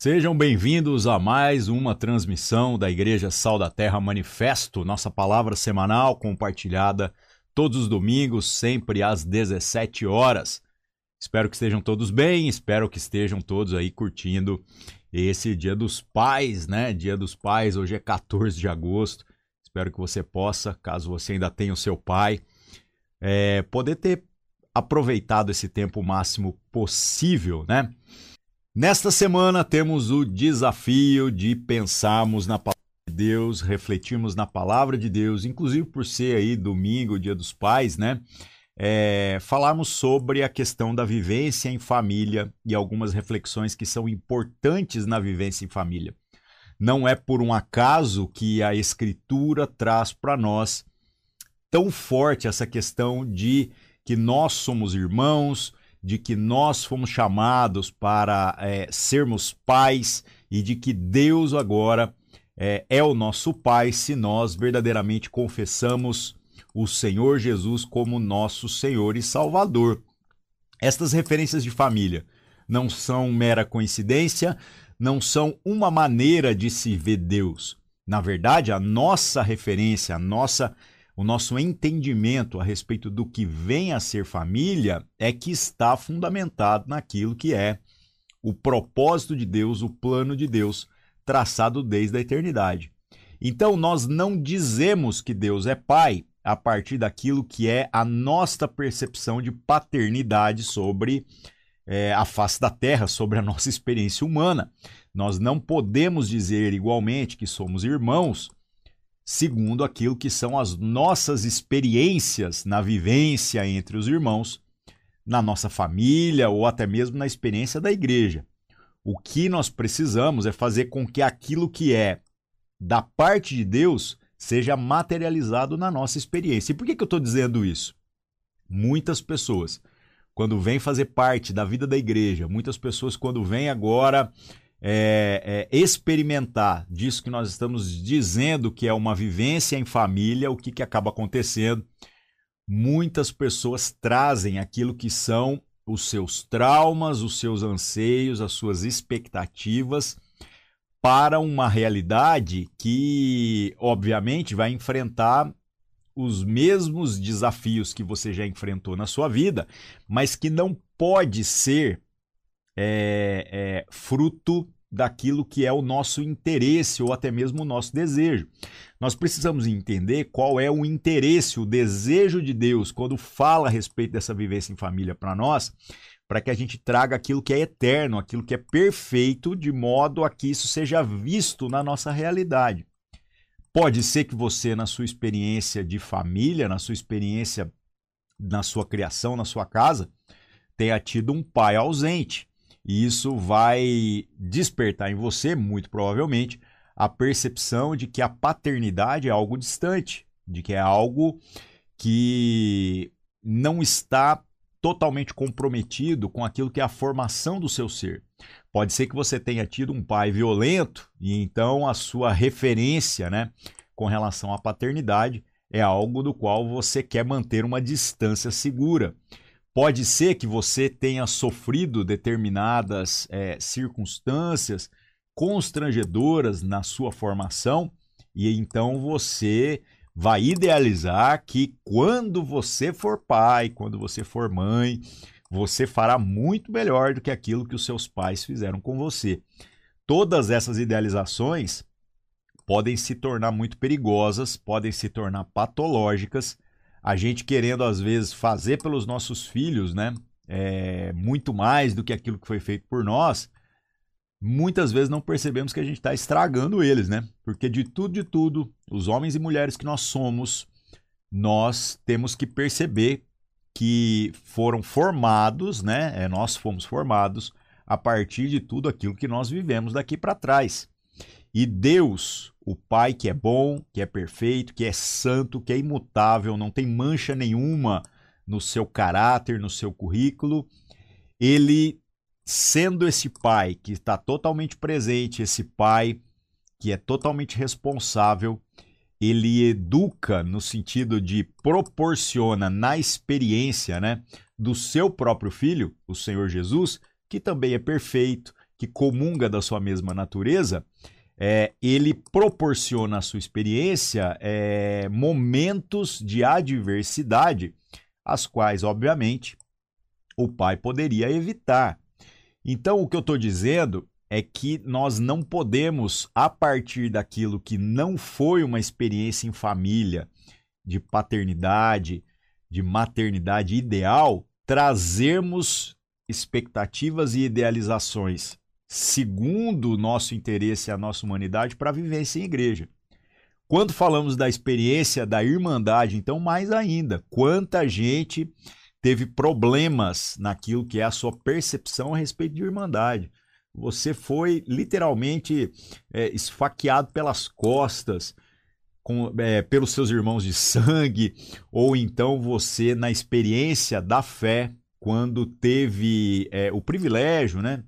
Sejam bem-vindos a mais uma transmissão da Igreja Sal da Terra Manifesto, nossa palavra semanal compartilhada todos os domingos, sempre às 17 horas. Espero que estejam todos bem, espero que estejam todos aí curtindo esse Dia dos Pais, né? Dia dos Pais, hoje é 14 de agosto. Espero que você possa, caso você ainda tenha o seu pai, é, poder ter aproveitado esse tempo o máximo possível, né? Nesta semana temos o desafio de pensarmos na palavra de Deus, refletirmos na palavra de Deus, inclusive por ser aí domingo, dia dos pais, né? É, falarmos sobre a questão da vivência em família e algumas reflexões que são importantes na vivência em família. Não é por um acaso que a Escritura traz para nós tão forte essa questão de que nós somos irmãos, de que nós fomos chamados para é, sermos pais e de que Deus agora é, é o nosso Pai se nós verdadeiramente confessamos o Senhor Jesus como nosso Senhor e Salvador. Estas referências de família não são mera coincidência, não são uma maneira de se ver Deus. Na verdade, a nossa referência, a nossa o nosso entendimento a respeito do que vem a ser família é que está fundamentado naquilo que é o propósito de Deus, o plano de Deus, traçado desde a eternidade. Então, nós não dizemos que Deus é pai a partir daquilo que é a nossa percepção de paternidade sobre é, a face da terra, sobre a nossa experiência humana. Nós não podemos dizer igualmente que somos irmãos segundo aquilo que são as nossas experiências na vivência entre os irmãos, na nossa família ou até mesmo na experiência da igreja. O que nós precisamos é fazer com que aquilo que é da parte de Deus seja materializado na nossa experiência. E por que, que eu estou dizendo isso? Muitas pessoas, quando vêm fazer parte da vida da igreja, muitas pessoas, quando vêm agora é, é, experimentar disso que nós estamos dizendo que é uma vivência em família, o que, que acaba acontecendo? Muitas pessoas trazem aquilo que são os seus traumas, os seus anseios, as suas expectativas para uma realidade que, obviamente, vai enfrentar os mesmos desafios que você já enfrentou na sua vida, mas que não pode ser é, é, fruto daquilo que é o nosso interesse ou até mesmo o nosso desejo. Nós precisamos entender qual é o interesse, o desejo de Deus quando fala a respeito dessa vivência em família para nós, para que a gente traga aquilo que é eterno, aquilo que é perfeito, de modo a que isso seja visto na nossa realidade. Pode ser que você, na sua experiência de família, na sua experiência na sua criação, na sua casa, tenha tido um pai ausente e isso vai despertar em você, muito provavelmente, a percepção de que a paternidade é algo distante, de que é algo que não está totalmente comprometido com aquilo que é a formação do seu ser. Pode ser que você tenha tido um pai violento e então a sua referência, né, com relação à paternidade é algo do qual você quer manter uma distância segura. Pode ser que você tenha sofrido determinadas é, circunstâncias constrangedoras na sua formação e então você vai idealizar que quando você for pai, quando você for mãe, você fará muito melhor do que aquilo que os seus pais fizeram com você. Todas essas idealizações podem se tornar muito perigosas, podem se tornar patológicas a gente querendo às vezes fazer pelos nossos filhos, né? É, muito mais do que aquilo que foi feito por nós, muitas vezes não percebemos que a gente está estragando eles, né? Porque de tudo, de tudo, os homens e mulheres que nós somos, nós temos que perceber que foram formados, né? É, nós fomos formados a partir de tudo aquilo que nós vivemos daqui para trás. E Deus, o Pai que é bom, que é perfeito, que é santo, que é imutável, não tem mancha nenhuma no seu caráter, no seu currículo, ele, sendo esse Pai que está totalmente presente, esse Pai que é totalmente responsável, ele educa no sentido de proporciona na experiência né, do seu próprio filho, o Senhor Jesus, que também é perfeito, que comunga da sua mesma natureza, é, ele proporciona à sua experiência é, momentos de adversidade, as quais, obviamente, o pai poderia evitar. Então, o que eu estou dizendo é que nós não podemos, a partir daquilo que não foi uma experiência em família, de paternidade, de maternidade ideal, trazermos expectativas e idealizações segundo o nosso interesse e a nossa humanidade para a vivência em igreja. Quando falamos da experiência da irmandade, então mais ainda, quanta gente teve problemas naquilo que é a sua percepção a respeito de irmandade. Você foi literalmente é, esfaqueado pelas costas com, é, pelos seus irmãos de sangue, ou então você, na experiência da fé, quando teve é, o privilégio né,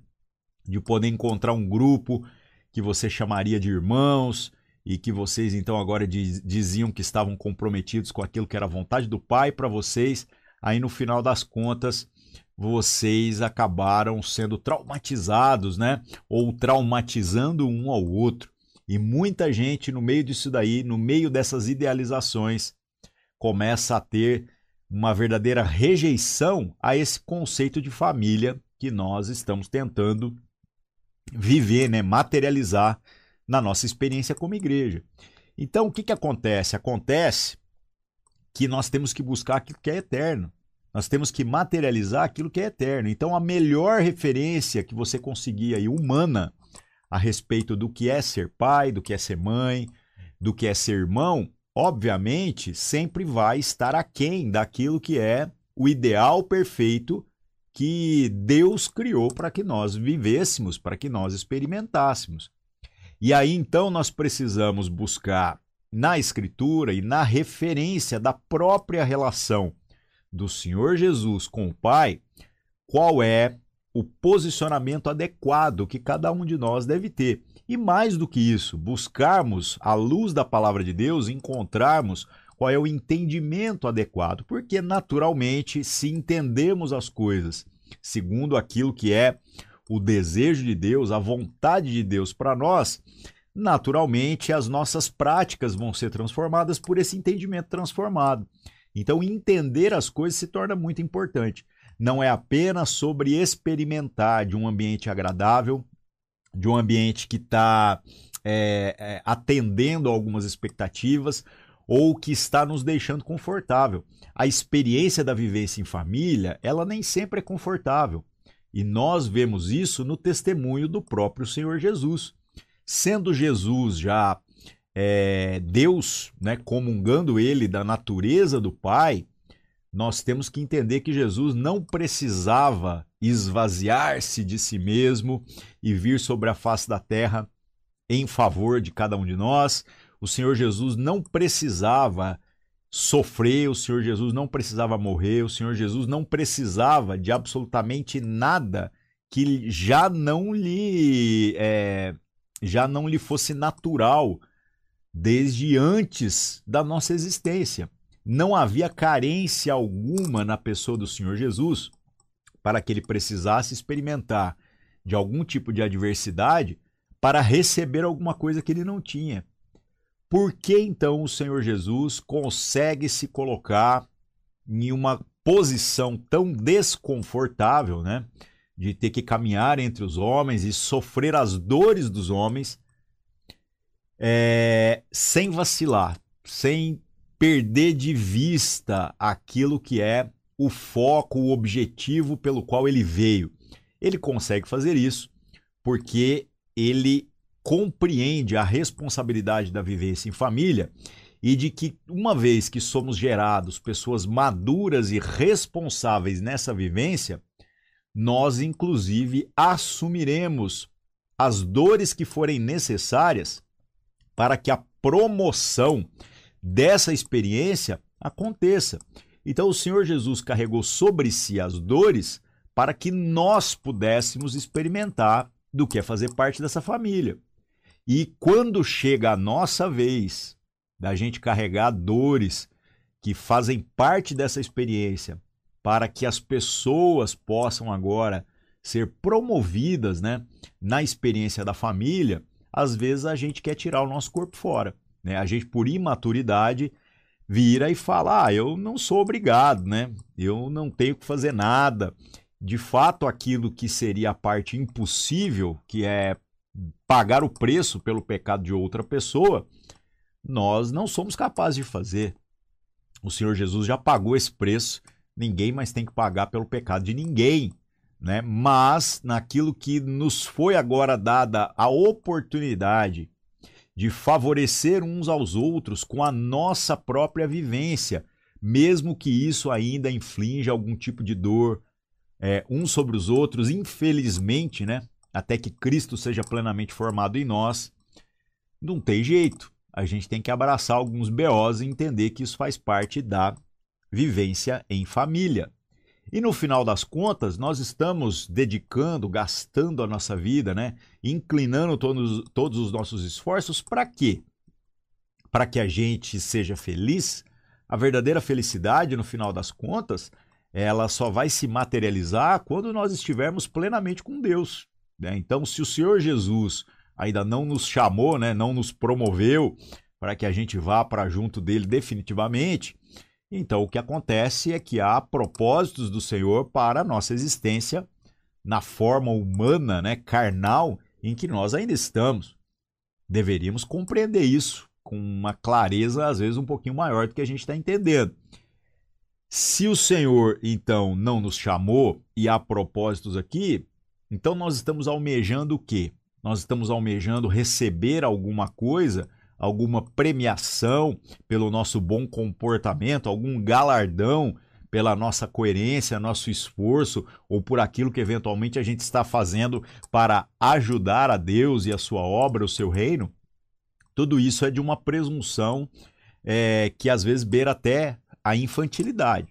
de poder encontrar um grupo que você chamaria de irmãos e que vocês então agora diz, diziam que estavam comprometidos com aquilo que era vontade do Pai para vocês, aí no final das contas vocês acabaram sendo traumatizados, né? Ou traumatizando um ao outro. E muita gente no meio disso daí, no meio dessas idealizações, começa a ter uma verdadeira rejeição a esse conceito de família que nós estamos tentando viver, né, materializar na nossa experiência como igreja. Então, o que, que acontece? Acontece que nós temos que buscar aquilo que é eterno. Nós temos que materializar aquilo que é eterno. Então, a melhor referência que você conseguir aí, humana, a respeito do que é ser pai, do que é ser mãe, do que é ser irmão, obviamente, sempre vai estar aquém daquilo que é o ideal perfeito que Deus criou para que nós vivêssemos, para que nós experimentássemos. E aí então nós precisamos buscar na Escritura e na referência da própria relação do Senhor Jesus com o Pai, qual é o posicionamento adequado que cada um de nós deve ter. E mais do que isso, buscarmos, à luz da palavra de Deus, encontrarmos qual é o entendimento adequado, porque naturalmente, se entendemos as coisas segundo aquilo que é o desejo de Deus, a vontade de Deus para nós, naturalmente as nossas práticas vão ser transformadas por esse entendimento transformado. Então, entender as coisas se torna muito importante. Não é apenas sobre experimentar de um ambiente agradável, de um ambiente que está é, é, atendendo algumas expectativas ou que está nos deixando confortável. A experiência da vivência em família, ela nem sempre é confortável. E nós vemos isso no testemunho do próprio Senhor Jesus. Sendo Jesus já é, Deus, né, comungando ele da natureza do Pai, nós temos que entender que Jesus não precisava esvaziar-se de si mesmo e vir sobre a face da terra em favor de cada um de nós. O Senhor Jesus não precisava sofrer, o Senhor Jesus não precisava morrer, o Senhor Jesus não precisava de absolutamente nada que já não lhe é, já não lhe fosse natural desde antes da nossa existência. Não havia carência alguma na pessoa do Senhor Jesus para que ele precisasse experimentar de algum tipo de adversidade para receber alguma coisa que ele não tinha. Por que então o Senhor Jesus consegue se colocar em uma posição tão desconfortável, né? De ter que caminhar entre os homens e sofrer as dores dos homens, é, sem vacilar, sem perder de vista aquilo que é o foco, o objetivo pelo qual ele veio. Ele consegue fazer isso porque ele compreende a responsabilidade da vivência em família e de que, uma vez que somos gerados pessoas maduras e responsáveis nessa vivência, nós, inclusive, assumiremos as dores que forem necessárias para que a promoção dessa experiência aconteça. Então o Senhor Jesus carregou sobre si as dores para que nós pudéssemos experimentar do que é fazer parte dessa família. E quando chega a nossa vez da gente carregar dores que fazem parte dessa experiência, para que as pessoas possam agora ser promovidas, né, na experiência da família, às vezes a gente quer tirar o nosso corpo fora, né? A gente por imaturidade vira e fala: "Ah, eu não sou obrigado, né? Eu não tenho que fazer nada". De fato, aquilo que seria a parte impossível, que é pagar o preço pelo pecado de outra pessoa, nós não somos capazes de fazer. O Senhor Jesus já pagou esse preço, ninguém mais tem que pagar pelo pecado de ninguém. Né? Mas naquilo que nos foi agora dada a oportunidade de favorecer uns aos outros com a nossa própria vivência, mesmo que isso ainda inflinja algum tipo de dor é, uns sobre os outros, infelizmente, né? Até que Cristo seja plenamente formado em nós, não tem jeito a gente tem que abraçar alguns BOs e entender que isso faz parte da vivência em família. E no final das contas, nós estamos dedicando, gastando a nossa vida, né? inclinando todos, todos os nossos esforços para quê? Para que a gente seja feliz. A verdadeira felicidade, no final das contas, ela só vai se materializar quando nós estivermos plenamente com Deus. Né? Então, se o Senhor Jesus ainda não nos chamou, né, não nos promoveu para que a gente vá para junto dele definitivamente. Então, o que acontece é que há propósitos do Senhor para a nossa existência na forma humana, né, carnal, em que nós ainda estamos. Deveríamos compreender isso com uma clareza, às vezes, um pouquinho maior do que a gente está entendendo. Se o Senhor, então, não nos chamou e há propósitos aqui, então nós estamos almejando o quê? nós estamos almejando receber alguma coisa, alguma premiação pelo nosso bom comportamento, algum galardão pela nossa coerência, nosso esforço ou por aquilo que eventualmente a gente está fazendo para ajudar a Deus e a sua obra, o seu reino, tudo isso é de uma presunção é, que às vezes beira até a infantilidade.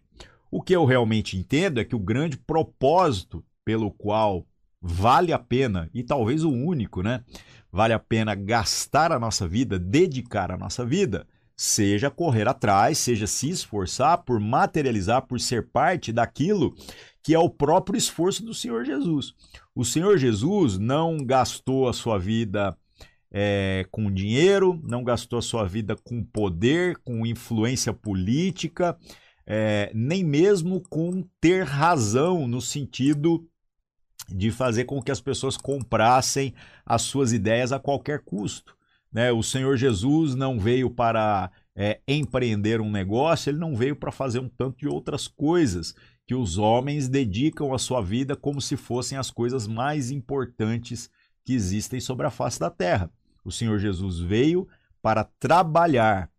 O que eu realmente entendo é que o grande propósito pelo qual vale a pena, e talvez o único, né? Vale a pena gastar a nossa vida, dedicar a nossa vida, seja correr atrás, seja se esforçar por materializar, por ser parte daquilo que é o próprio esforço do Senhor Jesus. O Senhor Jesus não gastou a sua vida é, com dinheiro, não gastou a sua vida com poder, com influência política, é, nem mesmo com ter razão no sentido de fazer com que as pessoas comprassem as suas ideias a qualquer custo. Né? O Senhor Jesus não veio para é, empreender um negócio, ele não veio para fazer um tanto de outras coisas que os homens dedicam a sua vida como se fossem as coisas mais importantes que existem sobre a face da terra. O Senhor Jesus veio para trabalhar,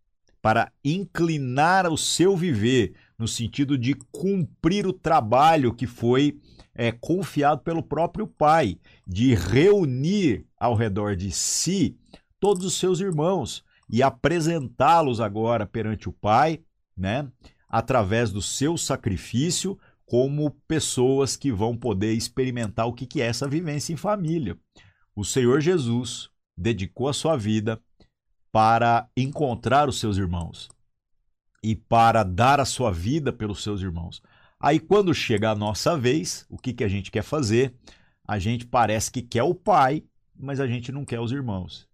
para inclinar o seu viver, no sentido de cumprir o trabalho que foi é, confiado pelo próprio Pai, de reunir ao redor de si todos os seus irmãos e apresentá-los agora perante o Pai, né, através do seu sacrifício, como pessoas que vão poder experimentar o que é essa vivência em família. O Senhor Jesus dedicou a sua vida para encontrar os seus irmãos e para dar a sua vida pelos seus irmãos. Aí quando chega a nossa vez, o que, que a gente quer fazer? A gente parece que quer o pai, mas a gente não quer os irmãos.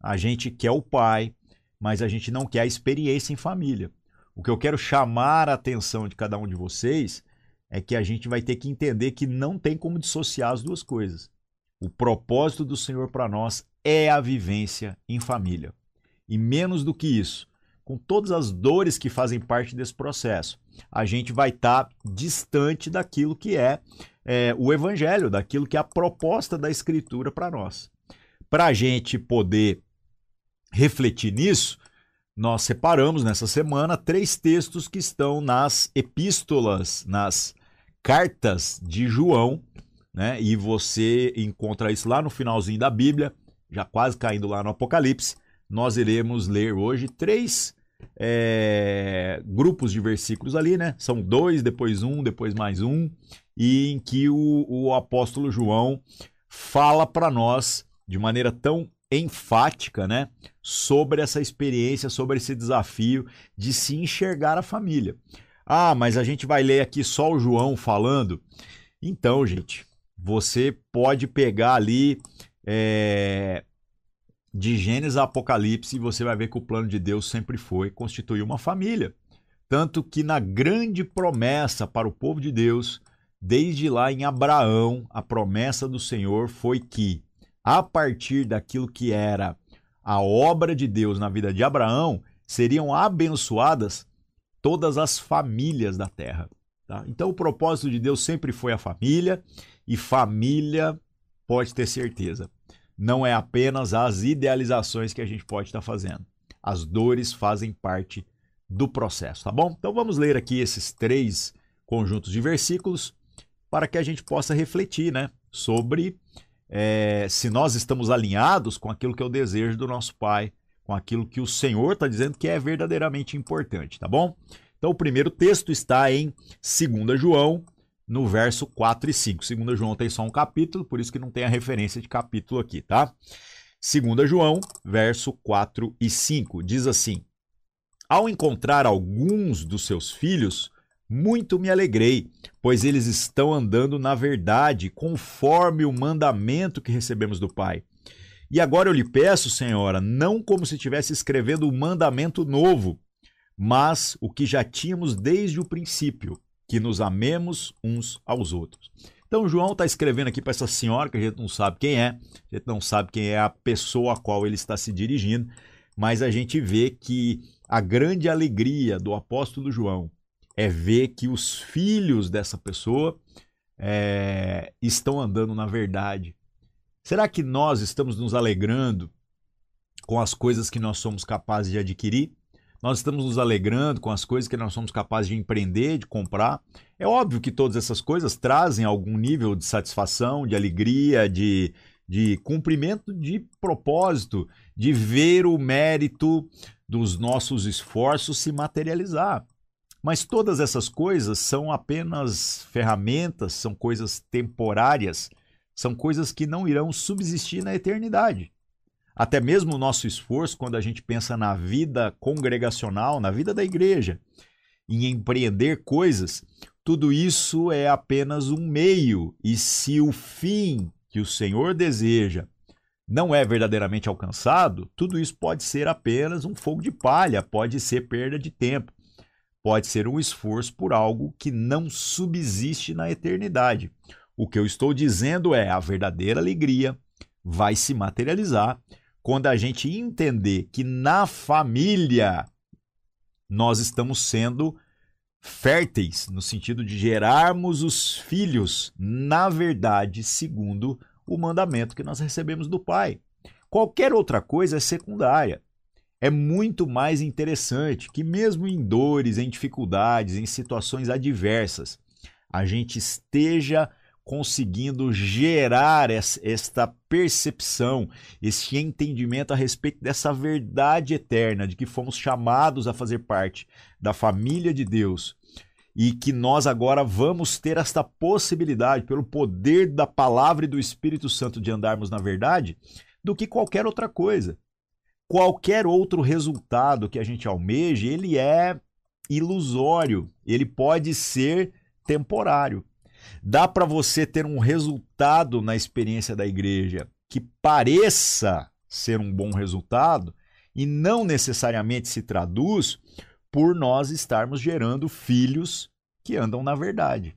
A gente quer o pai, mas a gente não quer a experiência em família. O que eu quero chamar a atenção de cada um de vocês é que a gente vai ter que entender que não tem como dissociar as duas coisas. O propósito do Senhor para nós é a vivência em família. E menos do que isso, com todas as dores que fazem parte desse processo, a gente vai estar tá distante daquilo que é, é, o evangelho, daquilo que é a proposta da Escritura para nós. Para a gente poder refletir nisso, nós separamos nessa semana três textos que estão nas epístolas, nas cartas de João, né? E você encontra isso lá no finalzinho da Bíblia, já quase caindo lá no Apocalipse. Nós iremos ler hoje três é, grupos de versículos ali, né? São dois, depois um, depois mais um, e em que o, o apóstolo João fala para nós de maneira tão enfática, né, sobre essa experiência, sobre esse desafio de se enxergar a família. Ah, mas a gente vai ler aqui só o João falando. Então, gente, Você pode pegar ali é, de Gênesis a Apocalipse você vai ver que o plano de Deus sempre foi constituir uma família. Tanto que na grande promessa para o povo de Deus, desde lá em Abraão, a promessa do Senhor foi que, a partir daquilo que era a obra de Deus na vida de Abraão, seriam abençoadas todas as famílias da terra. Tá? Então, o propósito de Deus sempre foi a família, e família, pode ter certeza, não é apenas as idealizações que a gente pode estar fazendo. As dores fazem parte do processo, tá bom? Então vamos ler aqui esses três conjuntos de versículos para que a gente possa refletir, né, sobre é, se nós estamos alinhados com aquilo que é o desejo do nosso Pai, com aquilo que o Senhor está dizendo que é verdadeiramente importante, tá bom? Então o primeiro texto está em 2 João, no verso 4 e 5. 2 João tem só um capítulo, por isso que não tem a referência de capítulo aqui, tá? 2 João, verso 4 e 5, diz assim: Ao encontrar alguns dos seus filhos, muito me alegrei, pois eles estão andando na verdade, conforme o mandamento que recebemos do Pai. E agora eu lhe peço, Senhora, não como se estivesse escrevendo um mandamento novo, mas o que já tínhamos desde o princípio, que nos amemos uns aos outros. Então, João está escrevendo aqui para essa senhora, que a gente não sabe quem é, a gente não sabe quem é a pessoa a qual ele está se dirigindo, mas a gente vê que a grande alegria do apóstolo João é ver que os filhos dessa pessoa é, estão andando na verdade. Será que nós estamos nos alegrando com as coisas que nós somos capazes de adquirir? Nós estamos nos alegrando com as coisas que nós somos capazes de empreender, de comprar. É óbvio que todas essas coisas trazem algum nível de satisfação, de alegria, de, de cumprimento de propósito, de ver o mérito dos nossos esforços se materializar. Mas todas essas coisas são apenas ferramentas, são coisas temporárias, são coisas que não irão subsistir na eternidade. Até mesmo o nosso esforço, quando a gente pensa na vida congregacional, na vida da igreja, em empreender coisas, tudo isso é apenas um meio. E se o fim que o Senhor deseja não é verdadeiramente alcançado, tudo isso pode ser apenas um fogo de palha, pode ser perda de tempo, pode ser um esforço por algo que não subsiste na eternidade. O que eu estou dizendo é a verdadeira alegria vai se materializar quando a gente entender que na família nós estamos sendo férteis, no sentido de gerarmos os filhos, na verdade, segundo o mandamento que nós recebemos do Pai. Qualquer outra coisa é secundária. É muito mais interessante que, mesmo em dores, em dificuldades, em situações adversas, a gente esteja conseguindo gerar esta percepção, este entendimento a respeito dessa verdade eterna, de que fomos chamados a fazer parte da família de Deus e que nós agora vamos ter esta possibilidade, pelo poder da palavra e do Espírito Santo, de andarmos na verdade, do que qualquer outra coisa. Qualquer outro resultado que a gente almeje, ele é ilusório, ele pode ser temporário. Dá para você ter um resultado na experiência da igreja que pareça ser um bom resultado e não necessariamente se traduz por nós estarmos gerando filhos que andam na verdade.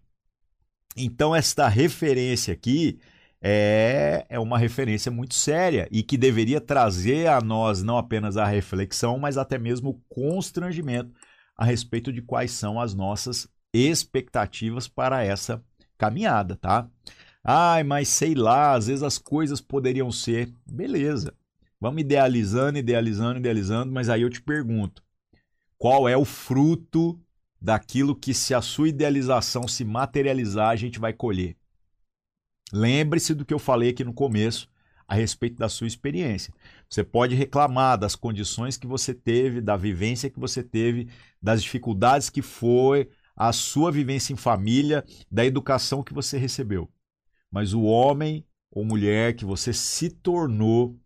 Então, esta referência aqui é, é uma referência muito séria e que deveria trazer a nós não apenas a reflexão, mas até mesmo o constrangimento a respeito de quais são as nossas expectativas para essa caminhada, tá? Ai, mas sei lá, às vezes as coisas poderiam ser. Beleza. Vamos idealizando, idealizando, idealizando, mas aí eu te pergunto: qual é o fruto daquilo que, se a sua idealização se materializar, a gente vai colher? Lembre-se do que eu falei aqui no começo a respeito da sua experiência. Você pode reclamar das condições que você teve, da vivência que você teve, das dificuldades que foi, a sua vivência em família, da educação que você recebeu. Mas o homem ou mulher que você se tornou,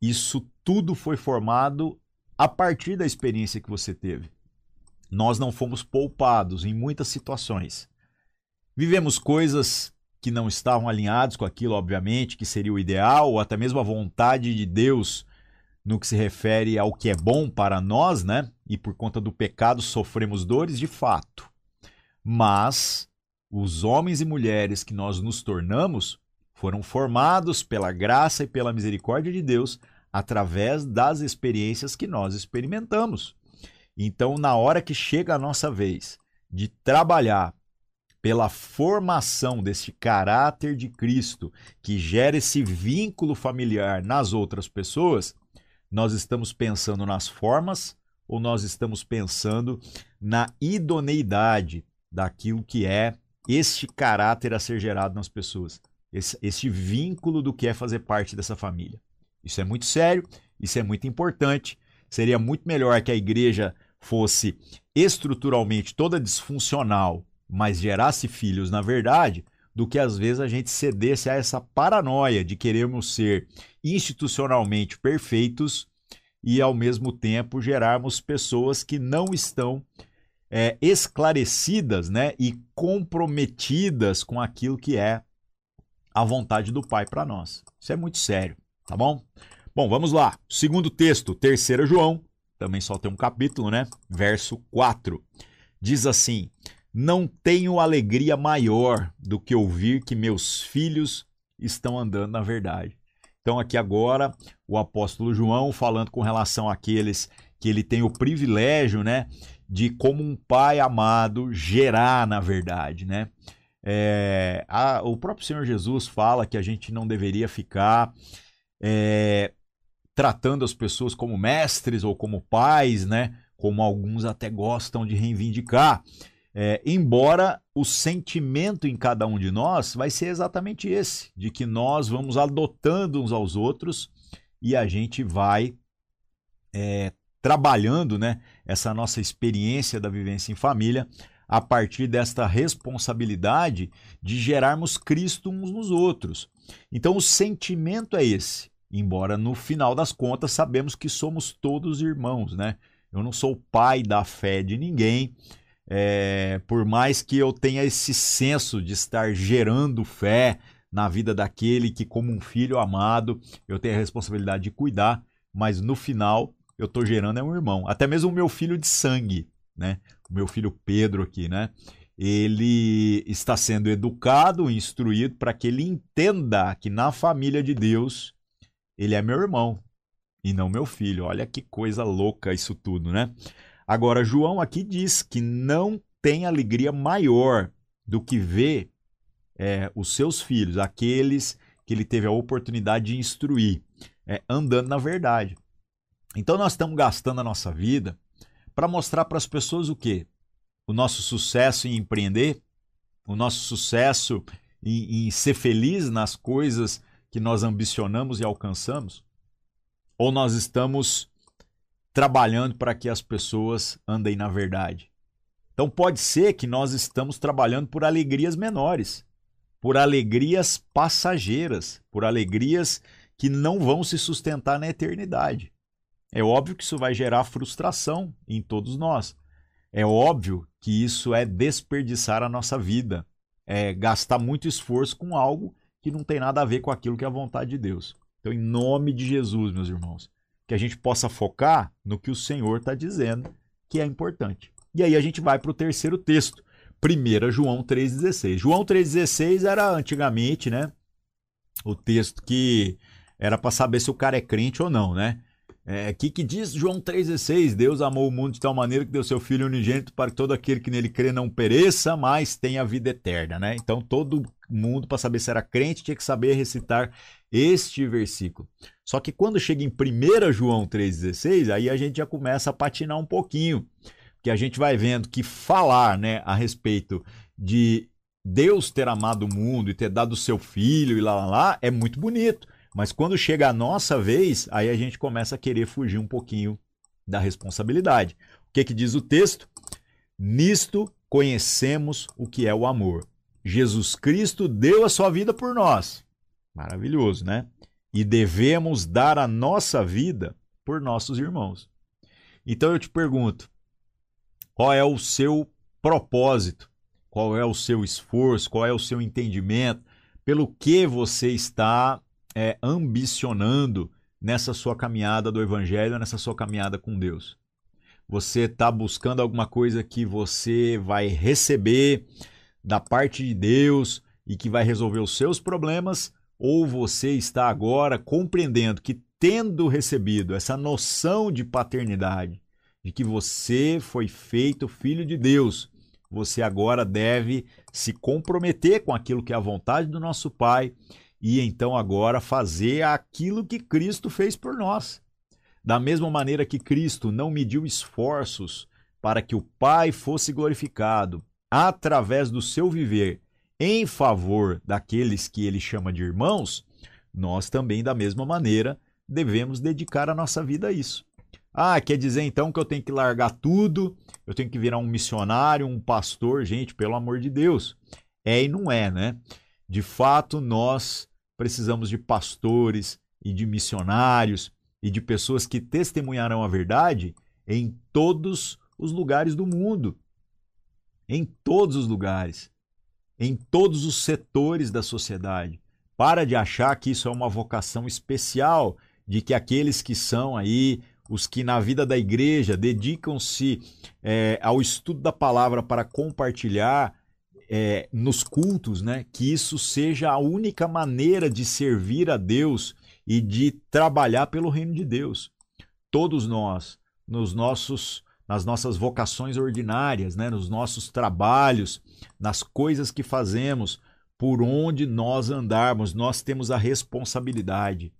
isso tudo foi formado a partir da experiência que você teve. Nós não fomos poupados em muitas situações. Vivemos coisas que não estavam alinhados com aquilo, obviamente, que seria o ideal, ou até mesmo a vontade de Deus no que se refere ao que é bom para nós, né? E por conta do pecado sofremos dores, de fato. Mas os homens e mulheres que nós nos tornamos foram formados pela graça e pela misericórdia de Deus através das experiências que nós experimentamos. Então, na hora que chega a nossa vez de trabalhar pela formação desse caráter de Cristo que gera esse vínculo familiar nas outras pessoas, nós estamos pensando nas formas ou nós estamos pensando na idoneidade daquilo que é este caráter a ser gerado nas pessoas, esse, esse vínculo do que é fazer parte dessa família. Isso é muito sério, isso é muito importante. Seria muito melhor que a igreja fosse estruturalmente toda disfuncional, mas gerasse filhos na verdade, do que às vezes a gente cedesse a essa paranoia de querermos ser institucionalmente perfeitos e ao mesmo tempo gerarmos pessoas que não estão é, esclarecidas né, e comprometidas com aquilo que é a vontade do Pai para nós. Isso é muito sério, tá bom? Bom, vamos lá. Segundo texto, 3 João, também só tem um capítulo, né? Verso 4. Diz assim: Não tenho alegria maior do que ouvir que meus filhos estão andando na verdade. Então, aqui agora, o apóstolo João falando com relação àqueles que ele tem o privilégio, né, de como um pai amado gerar na verdade, né? É, a, o próprio Senhor Jesus fala que a gente não deveria ficar é, tratando as pessoas como mestres ou como pais, né? Como alguns até gostam de reivindicar. É, embora o sentimento em cada um de nós vai ser exatamente esse, de que nós vamos adotando uns aos outros e a gente vai é, trabalhando né, essa nossa experiência da vivência em família a partir desta responsabilidade de gerarmos Cristo uns nos outros. Então o sentimento é esse, embora no final das contas sabemos que somos todos irmãos, né? Eu não sou pai da fé de ninguém, é, por mais que eu tenha esse senso de estar gerando fé na vida daquele que, como um filho amado, eu tenho a responsabilidade de cuidar, mas no final eu estou gerando é um irmão. Até mesmo o meu filho de sangue, né? O meu filho Pedro aqui, né? Ele está sendo educado, instruído para que ele entenda que na família de Deus ele é meu irmão e não meu filho. Olha que coisa louca isso tudo, né? Agora, João aqui diz que não tem alegria maior do que ver é, os seus filhos, aqueles que ele teve a oportunidade de instruir, é, andando na verdade. Então, nós estamos gastando a nossa vida para mostrar para as pessoas o quê? O nosso sucesso em empreender, o nosso sucesso em, em ser feliz nas coisas que nós ambicionamos e alcançamos? Ou nós estamos trabalhando para que as pessoas andem na verdade. Então pode ser que nós estamos trabalhando por alegrias menores, por alegrias passageiras, por alegrias que não vão se sustentar na eternidade. É óbvio que isso vai gerar frustração em todos nós. É óbvio que isso é desperdiçar a nossa vida, é gastar muito esforço com algo que não tem nada a ver com aquilo que é a vontade de Deus. Então, em nome de Jesus, meus irmãos, que a gente possa focar no que o Senhor está dizendo que é importante. E aí a gente vai para o terceiro texto, 1 João 3,16. João 3,16 era antigamente, né? O texto que era para saber se o cara é crente ou não, né? É, que, que diz João 3,16? Deus amou o mundo de tal maneira que deu seu Filho unigênito para que todo aquele que nele crê não pereça, mas tenha vida eterna, né? Então todo mundo, para saber se era crente, tinha que saber recitar este versículo. Só que quando chega em 1 João 3,16, aí a gente já começa a patinar um pouquinho, que a gente vai vendo que falar né, a respeito de Deus ter amado o mundo e ter dado o seu filho e lá, lá, lá, é muito bonito. Mas quando chega a nossa vez, aí a gente começa a querer fugir um pouquinho da responsabilidade. O que, que diz o texto? Nisto conhecemos o que é o amor. Jesus Cristo deu a sua vida por nós. Maravilhoso, né? E devemos dar a nossa vida por nossos irmãos. Então eu te pergunto: qual é o seu propósito? Qual é o seu esforço? Qual é o seu entendimento? pelo que você está é, ambicionando nessa sua caminhada do Evangelho, nessa sua caminhada com Deus. Você está buscando alguma coisa que você vai receber da parte de Deus e que vai resolver os seus problemas, ou você está agora compreendendo que, tendo recebido essa noção de paternidade, de que você foi feito filho de Deus, você agora deve se comprometer com aquilo que é a vontade do nosso Pai e então agora fazer aquilo que Cristo fez por nós. Da mesma maneira que Cristo não mediu esforços para que o Pai fosse glorificado através do seu viver em favor daqueles que ele chama de irmãos, nós também, da mesma maneira, devemos dedicar a nossa vida a isso. Ah, quer dizer então que eu tenho que largar tudo, eu tenho que virar um missionário, um pastor? Gente, pelo amor de Deus. É e não é, né? De fato, nós precisamos de pastores e de missionários e de pessoas que testemunharão a verdade em todos os lugares do mundo. Em todos os lugares. Em todos os setores da sociedade. Para de achar que isso é uma vocação especial, de que aqueles que são aí os que na vida da igreja dedicam-se é, ao estudo da palavra para compartilhar é, nos cultos, né? Que isso seja a única maneira de servir a Deus e de trabalhar pelo reino de Deus. Todos nós, nos nossos, nas nossas vocações ordinárias, né? Nos nossos trabalhos, nas coisas que fazemos, por onde nós andarmos, nós temos a responsabilidade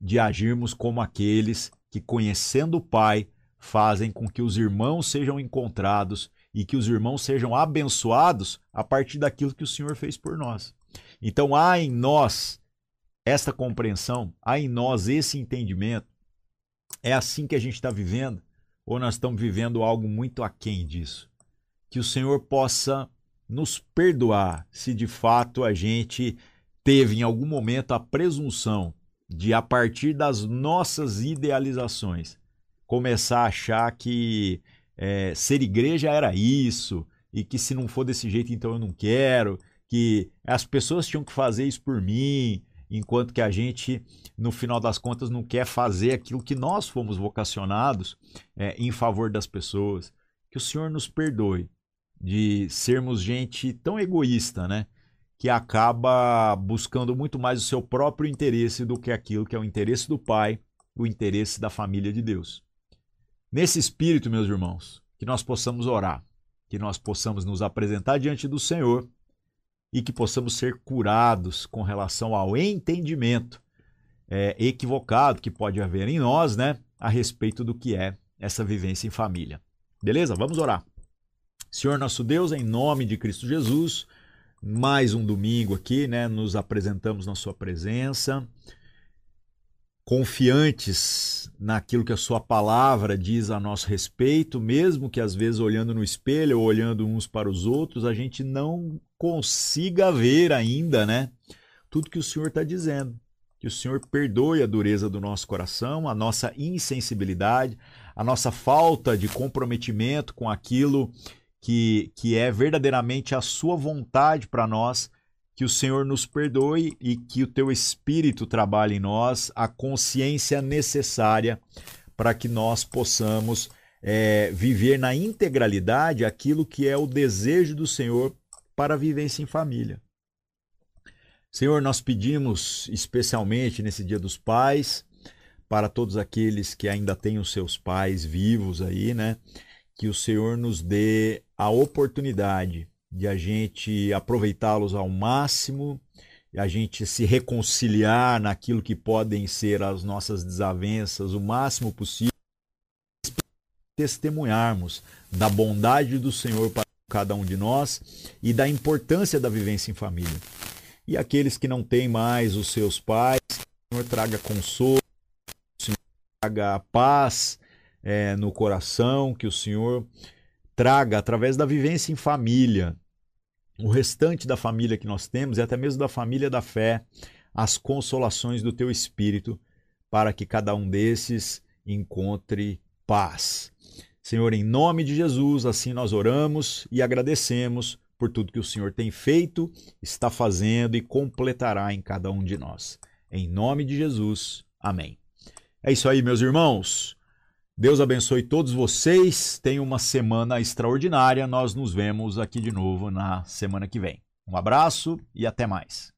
de agirmos como aqueles que, conhecendo o Pai, fazem com que os irmãos sejam encontrados e que os irmãos sejam abençoados a partir daquilo que o Senhor fez por nós. Então há em nós esta compreensão, há em nós esse entendimento. É assim que a gente está vivendo, ou nós estamos vivendo algo muito aquém disso? Que o Senhor possa nos perdoar se de fato a gente teve em algum momento a presunção de, a partir das nossas idealizações, começar a achar que é, ser igreja era isso, e que se não for desse jeito, então eu não quero, que as pessoas tinham que fazer isso por mim, enquanto que a gente, no final das contas, não quer fazer aquilo que nós fomos vocacionados é, em favor das pessoas. Que o Senhor nos perdoe de sermos gente tão egoísta, né? que acaba buscando muito mais o seu próprio interesse do que aquilo que é o interesse do Pai, o interesse da família de Deus. Nesse espírito, meus irmãos, que nós possamos orar, que nós possamos nos apresentar diante do Senhor e que possamos ser curados com relação ao entendimento é, equivocado que pode haver em nós, né, a respeito do que é essa vivência em família. Beleza? Vamos orar. Senhor nosso Deus, em nome de Cristo Jesus, mais um domingo aqui, né? Nos apresentamos na Sua presença, confiantes naquilo que a Sua palavra diz a nosso respeito, mesmo que às vezes olhando no espelho ou olhando uns para os outros, a gente não consiga ver ainda, né? Tudo que o Senhor está dizendo. Que o Senhor perdoe a dureza do nosso coração, a nossa insensibilidade, a nossa falta de comprometimento com aquilo que, que é verdadeiramente a sua vontade para nós, que o Senhor nos perdoe e que o teu Espírito trabalhe em nós a consciência necessária para que nós possamos é, viver na integralidade aquilo que é o desejo do Senhor para a vivência em família. Senhor, nós pedimos especialmente nesse Dia dos Pais, para todos aqueles que ainda têm os seus pais vivos aí, né? Que o Senhor nos dê a oportunidade de a gente aproveitá-los ao máximo, a gente se reconciliar naquilo que podem ser as nossas desavenças o máximo possível, testemunharmos da bondade do Senhor para cada um de nós e da importância da vivência em família. E aqueles que não têm mais os seus pais, que o Senhor traga consolo, que o Senhor traga paz é, no coração, que o Senhor traga, através da vivência em família, o restante da família que nós temos e até mesmo da família da fé, as consolações do teu espírito, para que cada um desses encontre paz. Senhor, em nome de Jesus, assim nós oramos e agradecemos por tudo que o Senhor tem feito, está fazendo e completará em cada um de nós. Em nome de Jesus. Amém. É isso aí, meus irmãos. Deus abençoe todos vocês. Tenham uma semana extraordinária. Nós nos vemos aqui de novo na semana que vem. Um abraço e até mais.